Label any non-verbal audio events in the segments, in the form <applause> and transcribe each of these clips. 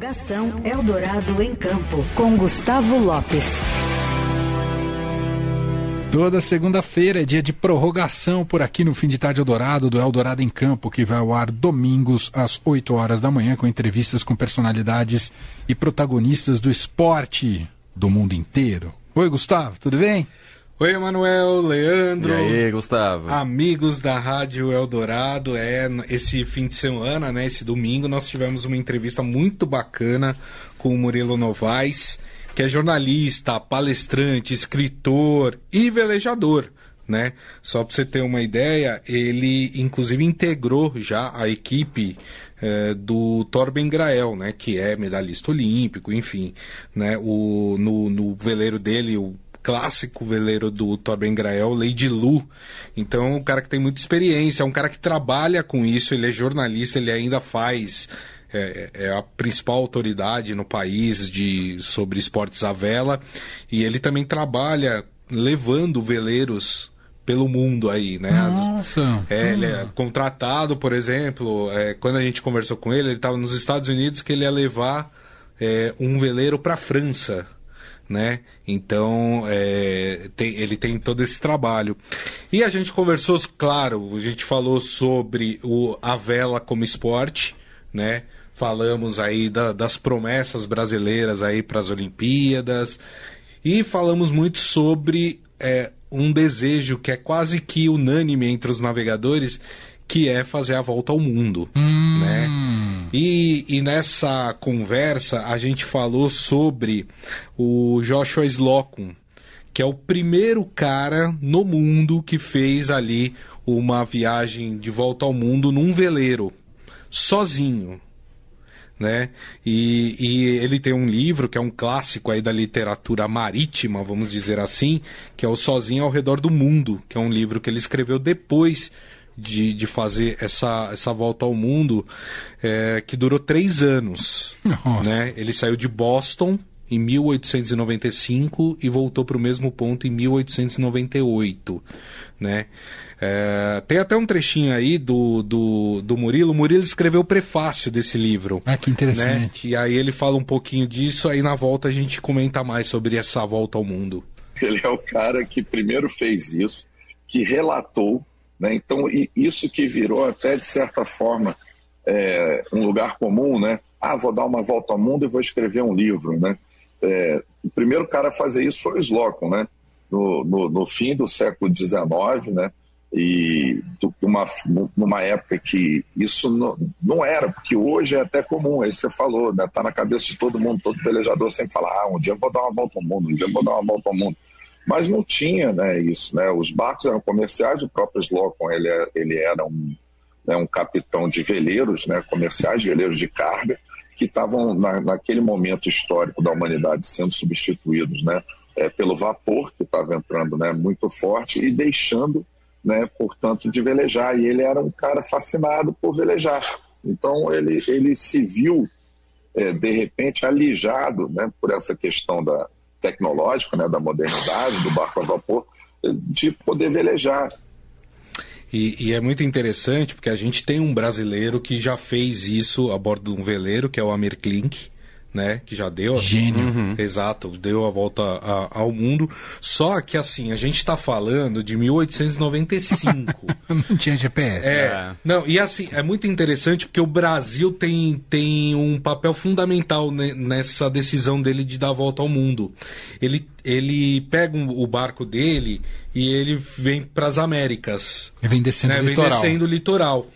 Prorrogação Eldorado em Campo, com Gustavo Lopes. Toda segunda-feira é dia de prorrogação por aqui no Fim de Tarde Eldorado, do Eldorado em Campo, que vai ao ar domingos às 8 horas da manhã, com entrevistas com personalidades e protagonistas do esporte do mundo inteiro. Oi, Gustavo, tudo bem? Oi, Emanuel, Leandro. E aí, Gustavo? Amigos da Rádio Eldorado. É, esse fim de semana, né, esse domingo, nós tivemos uma entrevista muito bacana com o Murilo Novaes que é jornalista, palestrante, escritor e velejador. Né? Só para você ter uma ideia, ele inclusive integrou já a equipe é, do Torben Grael, né? Que é medalhista olímpico, enfim, né? O, no, no veleiro dele, o clássico veleiro do Torben Grael, Lady Lu. Então, é um cara que tem muita experiência, é um cara que trabalha com isso, ele é jornalista, ele ainda faz é, é, a principal autoridade no país de, sobre esportes à vela e ele também trabalha levando veleiros pelo mundo aí, né? Nossa. É, ele é contratado, por exemplo, é, quando a gente conversou com ele, ele estava nos Estados Unidos que ele ia levar é, um veleiro para a França. Né? Então é, tem, ele tem todo esse trabalho. E a gente conversou, claro, a gente falou sobre o, a vela como esporte, né? falamos aí da, das promessas brasileiras aí para as Olimpíadas e falamos muito sobre é, um desejo que é quase que unânime entre os navegadores, que é fazer a volta ao mundo, hum. né? E, e, nessa conversa a gente falou sobre o Joshua Slocum, que é o primeiro cara no mundo que fez ali uma viagem de volta ao mundo num veleiro, sozinho né? E, e, ele tem um livro que é um clássico aí da literatura marítima, vamos dizer assim, que é o Sozinho ao Redor do Mundo, que é um livro que ele escreveu depois de, de fazer essa, essa volta ao mundo, é, que durou três anos. Nossa. Né? Ele saiu de Boston em 1895 e voltou para o mesmo ponto em 1898, né? É, tem até um trechinho aí do, do, do Murilo. O Murilo escreveu o prefácio desse livro. Ah, que interessante. Né? E aí ele fala um pouquinho disso, aí na volta a gente comenta mais sobre essa volta ao mundo. Ele é o cara que primeiro fez isso, que relatou, né? Então, isso que virou até de certa forma é, um lugar comum, né? Ah, vou dar uma volta ao mundo e vou escrever um livro, né? É, o primeiro cara a fazer isso foi o Slocum, né? No, no, no, fim do século XIX, né? e numa, numa época que isso não, não era, porque hoje é até comum, aí você falou, né? Tá na cabeça de todo mundo, todo velejador sempre fala, ah, um dia eu vou dar uma volta ao mundo, um dia eu vou dar uma volta ao mundo. Mas não tinha né, isso, né? Os barcos eram comerciais, o próprio Slocum, ele, é, ele era um, né, um capitão de veleiros, né, comerciais, veleiros de carga, que estavam na, naquele momento histórico da humanidade sendo substituídos, né, é, pelo vapor que estava entrando, né, muito forte e deixando né, portanto, de velejar. E ele era um cara fascinado por velejar. Então, ele, ele se viu, é, de repente, alijado né, por essa questão da tecnológica, né, da modernidade, do barco a vapor, de poder velejar. E, e, é muito interessante porque a gente tem um brasileiro que já fez isso a bordo de um veleiro, que é o Amir Klink né? Que já deu. Gênio. Uhum. Exato, deu a volta a, ao mundo. Só que assim, a gente está falando de 1895. <laughs> não tinha GPS. É, é. Não, e assim, é muito interessante porque o Brasil tem, tem um papel fundamental nessa decisão dele de dar a volta ao mundo. Ele, ele pega o barco dele e ele vem para as Américas. E vem descendo né? o litoral. Vem descendo o litoral.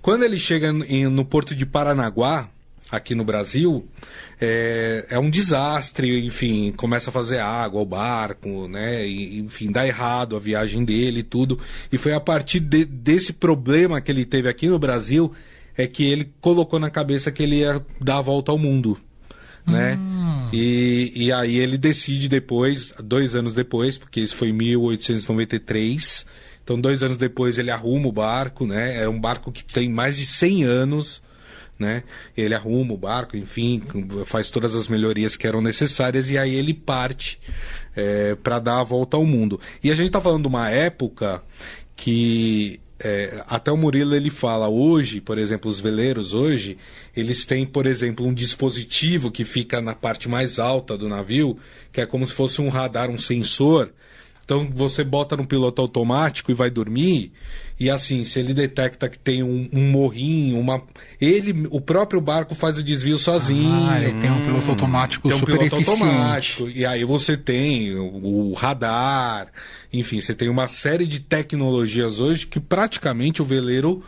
Quando ele chega no porto de Paranaguá, aqui no Brasil, é, é um desastre, enfim, começa a fazer água, o barco, né? E, enfim, dá errado a viagem dele e tudo. E foi a partir de, desse problema que ele teve aqui no Brasil é que ele colocou na cabeça que ele ia dar a volta ao mundo. Né? Hum. E, e aí ele decide depois, dois anos depois, porque isso foi em 1893, então dois anos depois ele arruma o barco, né? É um barco que tem mais de 100 anos, né? Ele arruma o barco, enfim, faz todas as melhorias que eram necessárias e aí ele parte é, para dar a volta ao mundo. E a gente está falando de uma época que é, até o Murilo ele fala hoje, por exemplo, os veleiros hoje, eles têm, por exemplo, um dispositivo que fica na parte mais alta do navio, que é como se fosse um radar, um sensor. Então você bota no piloto automático e vai dormir, e assim, se ele detecta que tem um, um morrinho, uma. Ele, o próprio barco faz o desvio sozinho. Ah, ele tem um piloto automático tem um super piloto eficiente. automático. E aí você tem o, o radar, enfim, você tem uma série de tecnologias hoje que praticamente o veleiro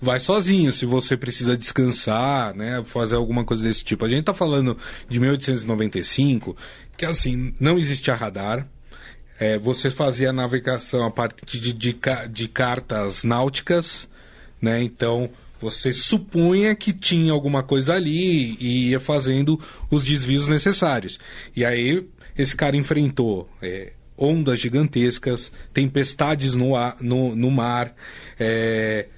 vai sozinho, se você precisa descansar, né, fazer alguma coisa desse tipo. A gente tá falando de 1895, que assim, não existia radar, é, você fazia a navegação a partir de, de, de cartas náuticas, né? Então você supunha que tinha alguma coisa ali e ia fazendo os desvios necessários. E aí esse cara enfrentou é, ondas gigantescas, tempestades no, ar, no, no mar. é,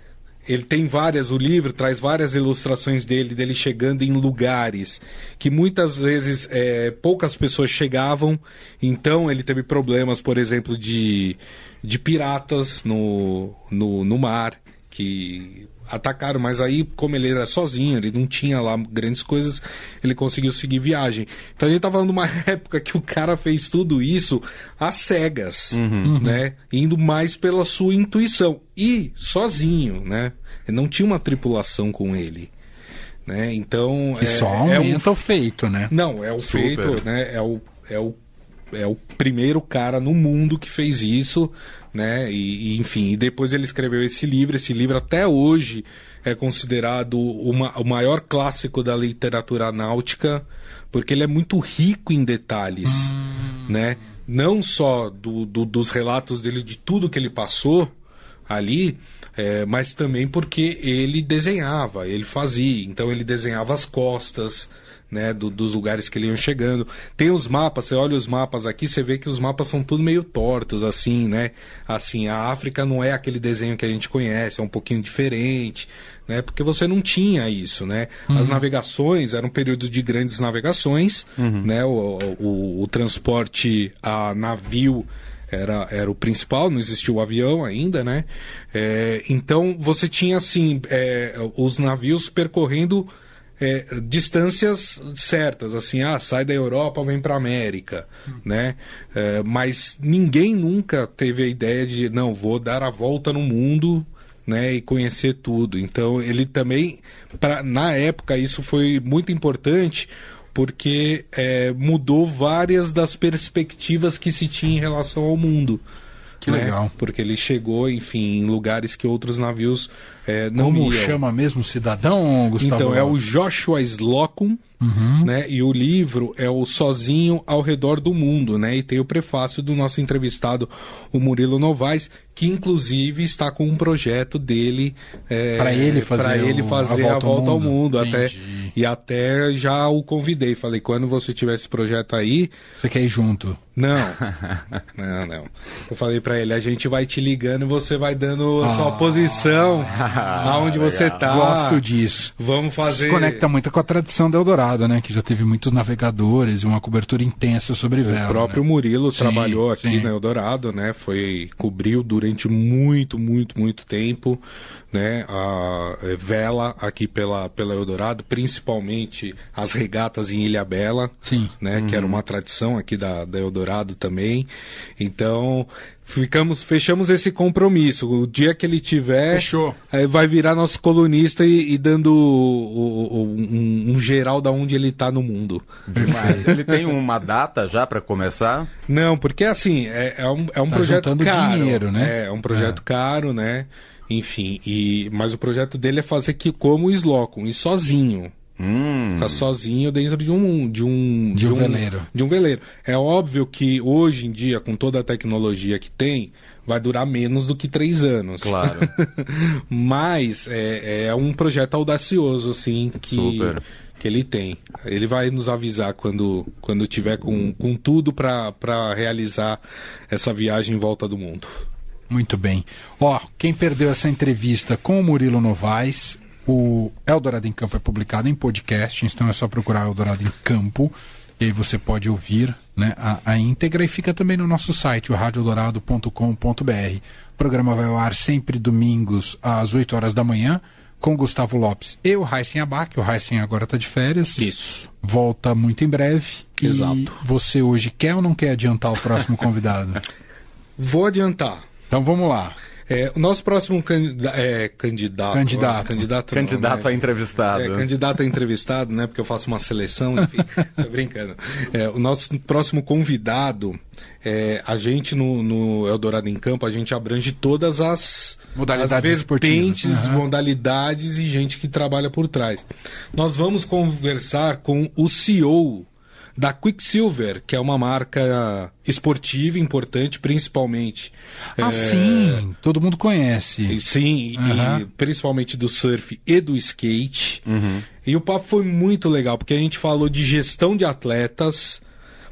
ele tem várias, o livro traz várias ilustrações dele, dele chegando em lugares que muitas vezes é, poucas pessoas chegavam. Então ele teve problemas, por exemplo, de, de piratas no, no, no mar, que atacaram, mas aí, como ele era sozinho, ele não tinha lá grandes coisas, ele conseguiu seguir viagem. Então a gente tá falando de uma <laughs> época que o cara fez tudo isso às cegas, né? Indo mais pela sua intuição. E sozinho, né? Ele não tinha uma tripulação com ele. Né? Então. Que é, só é um- aumenta o feito, né? não, é o Super. feito, né? É o, é o é o primeiro cara no mundo que fez isso, né? E, e, enfim, e depois ele escreveu esse livro. Esse livro até hoje é considerado uma- o maior clássico da literatura náutica, porque ele é muito rico em detalhes, né? Não só do, do- dos relatos dele de tudo que ele passou ali, é, mas também porque ele desenhava, ele fazia. Então ele desenhava as costas, né, do- dos lugares que ele iam chegando. Tem os mapas, você olha os mapas aqui, você vê que os mapas são tudo meio tortos, assim, né? Assim, a África não é aquele desenho que a gente conhece, é um pouquinho diferente, né? Porque você não tinha isso, né? As navegações eram períodos de grandes navegações, né? O, o, o transporte a navio era, era o principal, não existia o avião ainda, né? É, então você tinha assim é, os navios percorrendo é, distâncias certas, assim, ah, sai da Europa, vem para América, né? É, mas ninguém nunca teve a ideia de não vou dar a volta no mundo, né? E conhecer tudo. Então ele também, pra, na época isso foi muito importante porque é, mudou várias das perspectivas que se tinha em relação ao mundo. Que né? legal. Porque ele chegou, enfim, em lugares que outros navios é, não Como iam. chama mesmo cidadão, Gustavo? Então, é o Joshua Slocum, né? E o livro é o Sozinho ao Redor do Mundo, né? E tem o prefácio do nosso entrevistado, o Murilo Novaes, que inclusive está com um projeto dele é, Pra ele fazer ele o- fazer a a volta volta, ao ao mundo. mundo. Até, e até já o convidei. Falei, quando você tiver esse projeto aí, Você quer ir junto? não, <laughs> não, não. Eu falei pra ele, a gente vai te ligando e você vai dando a sua posição, <laughs> aonde você tá. Ah, Gosto disso. Vamos fazer. Se conecta muito com a tradição do Eldorado, né? Que já teve muitos navegadores e uma cobertura intensa sobre vela. O próprio né? Murilo Sim, trabalhou aqui sim. na Eldorado, né? Foi cobriu durante muito, muito, muito tempo, né? A eh, vela aqui pela pela Eldorado, principalmente as regatas em Ilha Bela, Sim. né? Que era uma tradição aqui da, da Eldorado também. Então ficamos fechamos esse compromisso. O dia que ele tiver, Fechou. aí vai virar nosso colunista e, e dando o- o- o- um, um geral da onde ele tá no mundo. Demais. <laughs> Ele tem uma data já para começar? Não, porque assim, é, é um, é um Tá projeto caro. dinheiro, né? É, é um projeto caro, né? Enfim, e, mas o projeto dele é fazer que como o Slocum, e sozinho. Hum. Ficar sozinho dentro de um de um De um veleiro. De um veleiro. É óbvio que hoje em dia, com toda a tecnologia que tem, vai durar menos do que três anos. Claro. <laughs> Mas é, é um projeto audacioso, assim, que, Super. que ele tem. Ele vai nos avisar quando, quando tiver com, com tudo para realizar essa viagem em volta do mundo. Muito bem. Ó, quem perdeu essa entrevista com o Murilo Novaes, o Eldorado em Campo é publicado em podcast, então é só procurar Eldorado em Campo. E aí você pode ouvir né, a, a íntegra e fica também no nosso site, o radiodorado.com.br. O programa vai ao ar sempre domingos às 8 horas da manhã com Gustavo Lopes e o Heisen Abac. O Heisen agora está de férias. Isso. Volta muito em breve. Exato. E você hoje quer ou não quer adiantar o próximo <laughs> convidado? Vou adiantar. Então vamos lá. É, o nosso próximo candida é, candidato. Candidato. Candidato, Candidato não, a entrevistado. É, candidato a entrevistado, né? Porque eu faço uma seleção, enfim. <laughs> tô brincando. É, o nosso próximo convidado, é, a gente no, no Eldorado em Campo, a gente abrange todas as Modalidades as vertentes, esportivas. Aham. modalidades e gente que trabalha por trás. Nós vamos conversar com o CEO da Quicksilver, que é uma marca esportiva importante, principalmente. Ah, é, sim, todo mundo conhece. e Sim, Aham. e principalmente do surf e do skate. E o papo foi muito legal, porque a gente falou de gestão de atletas,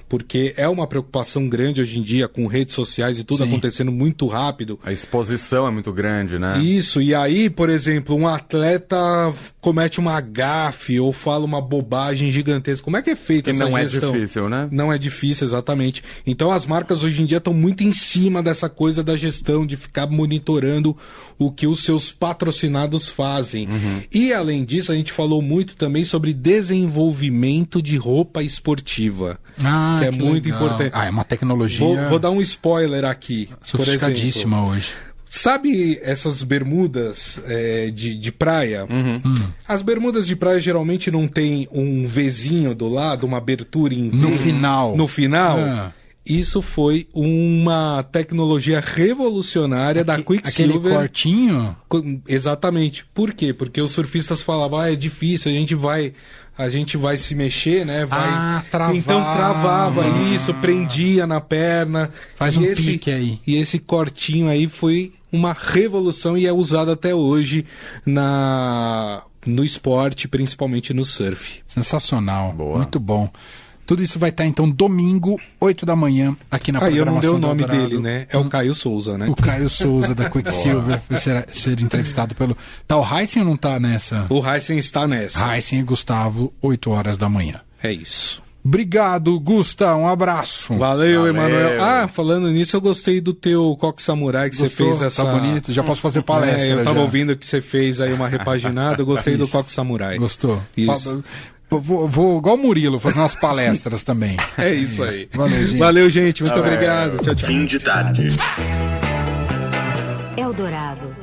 porque é uma preocupação grande hoje em dia com redes sociais e tudo Sim. acontecendo muito rápido. A exposição é muito grande, né? Isso, e aí, por exemplo, um atleta comete uma gafe ou fala uma bobagem gigantesca. Como é que é feita Que essa não é gestão? difícil, né? Não é difícil, exatamente. Então as marcas hoje em dia estão muito em cima dessa coisa da gestão, de ficar monitorando o que os seus patrocinados fazem. Uhum. E além disso, a gente falou muito também sobre desenvolvimento de roupa esportiva. Ah, que é muito legal. importante. Ah, é uma tecnologia Vou, vou dar um spoiler aqui. Por exemplo, sofisticadíssima hoje. Sabe essas bermudas é, de, de praia? Hum. As bermudas de praia geralmente não tem um Vzinho do lado, uma abertura em V No final. No final. Ah. Isso foi uma tecnologia revolucionária da Aquele Quicksilver. cortinho? Co- Exatamente. Por quê? Porque os surfistas falavam, ah, é difícil, a gente vai, a gente vai se mexer, né? Vai... Ah, travava. Então travava isso, prendia na perna. Faz E um esse- pique aí. E esse cortinho aí foi uma revolução e é usado até hoje na no esporte, principalmente no surf. Sensacional. Boa. Muito bom. Tudo isso vai estar então domingo, 8 da manhã, aqui na Aí eu não dei programação o nome Eldorado. dele, né? É o Caio Souza, né? O Caio Souza da Quicksilver vai ser, ser entrevistado pelo. Tá o Heisen ou não tá nessa? O Heisen está nessa. Heisen e Gustavo, 8 horas da manhã. É isso. Obrigado, Gusta. Um abraço. Valeu, Valeu. Emanuel. Ah, falando nisso, eu gostei do teu coque samurai que você Gostou? fez essa. Tá bonito. Já posso fazer palestra. É, eu tava já. ouvindo que você fez aí uma repaginada, eu gostei do <laughs> coque samurai. Gostou? Isso. Vou, vou, igual o Murilo, fazer umas palestras também. <laughs> É isso aí. Valeu, gente. Valeu, gente. Muito obrigado. Tchau, tchau. Fim de tarde. Eldorado.